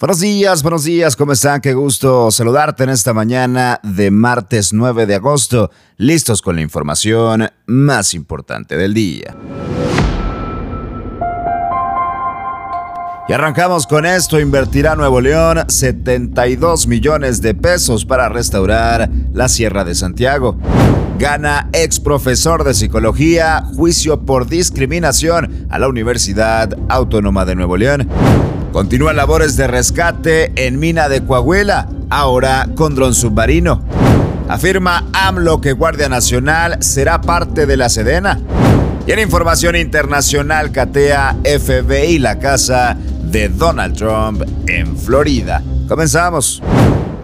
Buenos días, buenos días, ¿cómo están? Qué gusto saludarte en esta mañana de martes 9 de agosto, listos con la información más importante del día. Y arrancamos con esto, invertirá Nuevo León 72 millones de pesos para restaurar la Sierra de Santiago. Gana ex profesor de psicología juicio por discriminación a la Universidad Autónoma de Nuevo León. Continúan labores de rescate en mina de Coahuila, ahora con dron submarino. Afirma AMLO que Guardia Nacional será parte de la Sedena. Y en información internacional, catea FBI la casa de Donald Trump en Florida. Comenzamos.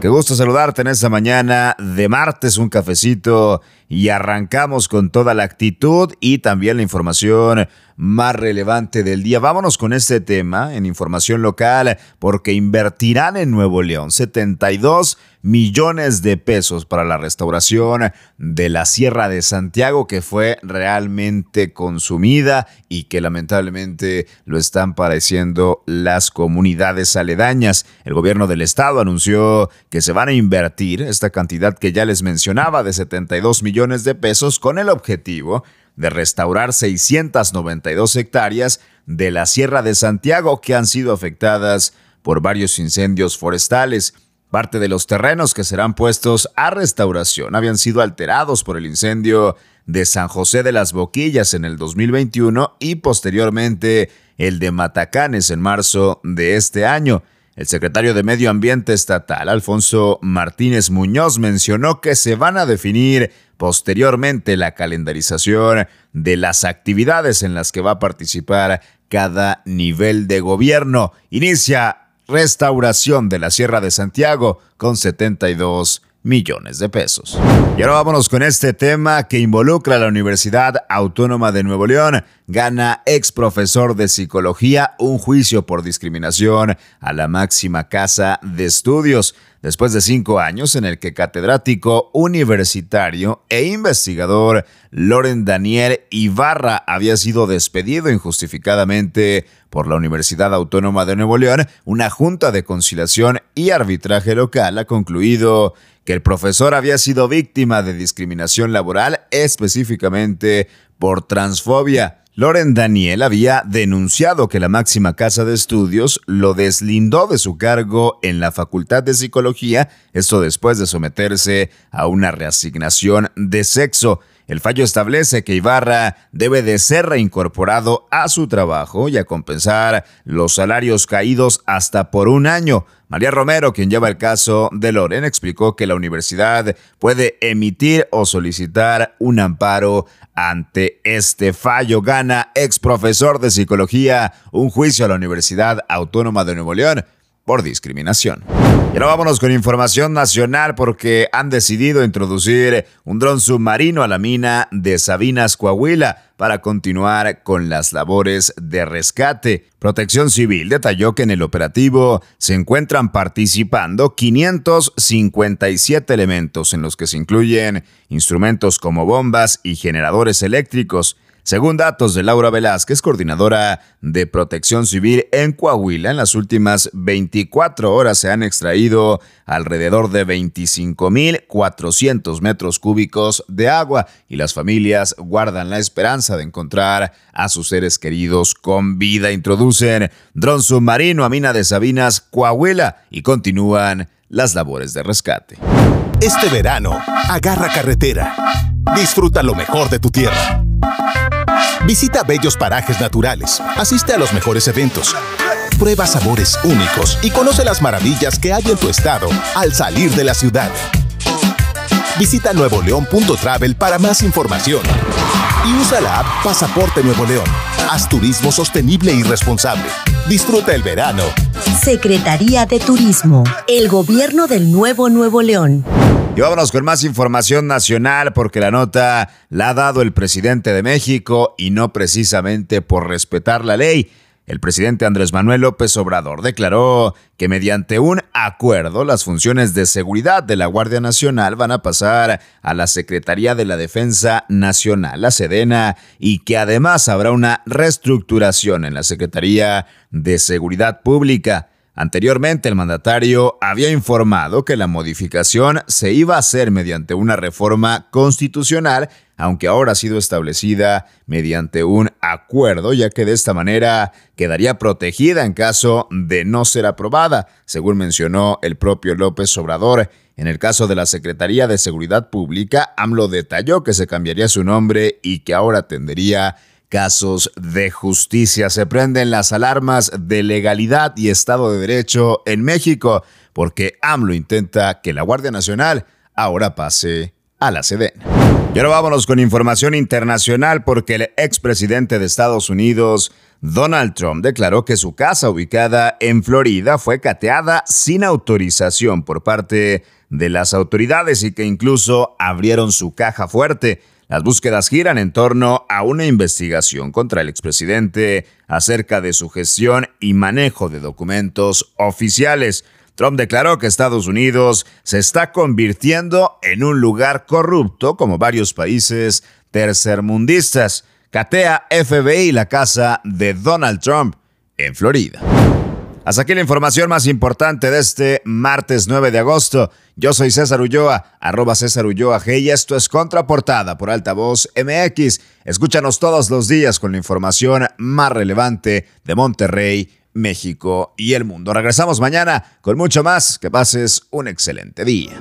Qué gusto saludarte en esta mañana de martes, un cafecito y arrancamos con toda la actitud y también la información más relevante del día. Vámonos con este tema en información local porque invertirán en Nuevo León 72 millones de pesos para la restauración de la Sierra de Santiago que fue realmente consumida y que lamentablemente lo están padeciendo las comunidades aledañas. El gobierno del estado anunció que se van a invertir esta cantidad que ya les mencionaba de 72 millones de pesos con el objetivo de restaurar 692 hectáreas de la Sierra de Santiago que han sido afectadas por varios incendios forestales. Parte de los terrenos que serán puestos a restauración habían sido alterados por el incendio de San José de las Boquillas en el 2021 y posteriormente el de Matacanes en marzo de este año. El secretario de Medio Ambiente Estatal, Alfonso Martínez Muñoz, mencionó que se van a definir posteriormente la calendarización de las actividades en las que va a participar cada nivel de gobierno. Inicia restauración de la Sierra de Santiago con 72 millones de pesos. Y ahora vámonos con este tema que involucra a la Universidad Autónoma de Nuevo León. Gana ex profesor de psicología un juicio por discriminación a la máxima casa de estudios después de cinco años en el que catedrático universitario e investigador Loren Daniel Ibarra había sido despedido injustificadamente por la Universidad Autónoma de Nuevo León, una junta de conciliación y arbitraje local ha concluido que el profesor había sido víctima de discriminación laboral específicamente por transfobia. Loren Daniel había denunciado que la máxima casa de estudios lo deslindó de su cargo en la Facultad de Psicología, esto después de someterse a una reasignación de sexo. El fallo establece que Ibarra debe de ser reincorporado a su trabajo y a compensar los salarios caídos hasta por un año. María Romero, quien lleva el caso de Loren, explicó que la universidad puede emitir o solicitar un amparo ante este fallo. Gana ex profesor de psicología un juicio a la Universidad Autónoma de Nuevo León por discriminación. Y ahora vámonos con información nacional porque han decidido introducir un dron submarino a la mina de Sabinas, Coahuila, para continuar con las labores de rescate. Protección Civil detalló que en el operativo se encuentran participando 557 elementos en los que se incluyen instrumentos como bombas y generadores eléctricos. Según datos de Laura Velázquez, coordinadora de Protección Civil en Coahuila, en las últimas 24 horas se han extraído alrededor de 25.400 metros cúbicos de agua y las familias guardan la esperanza de encontrar a sus seres queridos con vida. Introducen dron submarino a Mina de Sabinas, Coahuila y continúan las labores de rescate. Este verano, agarra carretera. Disfruta lo mejor de tu tierra. Visita bellos parajes naturales, asiste a los mejores eventos, prueba sabores únicos y conoce las maravillas que hay en tu estado al salir de la ciudad. Visita nuevoleón.travel para más información y usa la app Pasaporte Nuevo León. Haz turismo sostenible y responsable. Disfruta el verano. Secretaría de Turismo, el gobierno del Nuevo Nuevo León. Y vámonos con más información nacional porque la nota la ha dado el presidente de México y no precisamente por respetar la ley. El presidente Andrés Manuel López Obrador declaró que mediante un acuerdo las funciones de seguridad de la Guardia Nacional van a pasar a la Secretaría de la Defensa Nacional, la Sedena, y que además habrá una reestructuración en la Secretaría de Seguridad Pública. Anteriormente, el mandatario había informado que la modificación se iba a hacer mediante una reforma constitucional, aunque ahora ha sido establecida mediante un acuerdo, ya que de esta manera quedaría protegida en caso de no ser aprobada, según mencionó el propio López Obrador. En el caso de la Secretaría de Seguridad Pública, AMLO detalló que se cambiaría su nombre y que ahora tendría casos de justicia. Se prenden las alarmas de legalidad y Estado de Derecho en México porque AMLO intenta que la Guardia Nacional ahora pase a la Sedena. Y ahora vámonos con información internacional porque el expresidente de Estados Unidos, Donald Trump, declaró que su casa ubicada en Florida fue cateada sin autorización por parte de las autoridades y que incluso abrieron su caja fuerte. Las búsquedas giran en torno a una investigación contra el expresidente acerca de su gestión y manejo de documentos oficiales. Trump declaró que Estados Unidos se está convirtiendo en un lugar corrupto como varios países tercermundistas. Catea FBI la casa de Donald Trump en Florida. Hasta aquí la información más importante de este martes 9 de agosto. Yo soy César Ulloa, arroba César Ulloa G y esto es Contraportada por Altavoz MX. Escúchanos todos los días con la información más relevante de Monterrey, México y el mundo. Regresamos mañana con mucho más. Que pases un excelente día.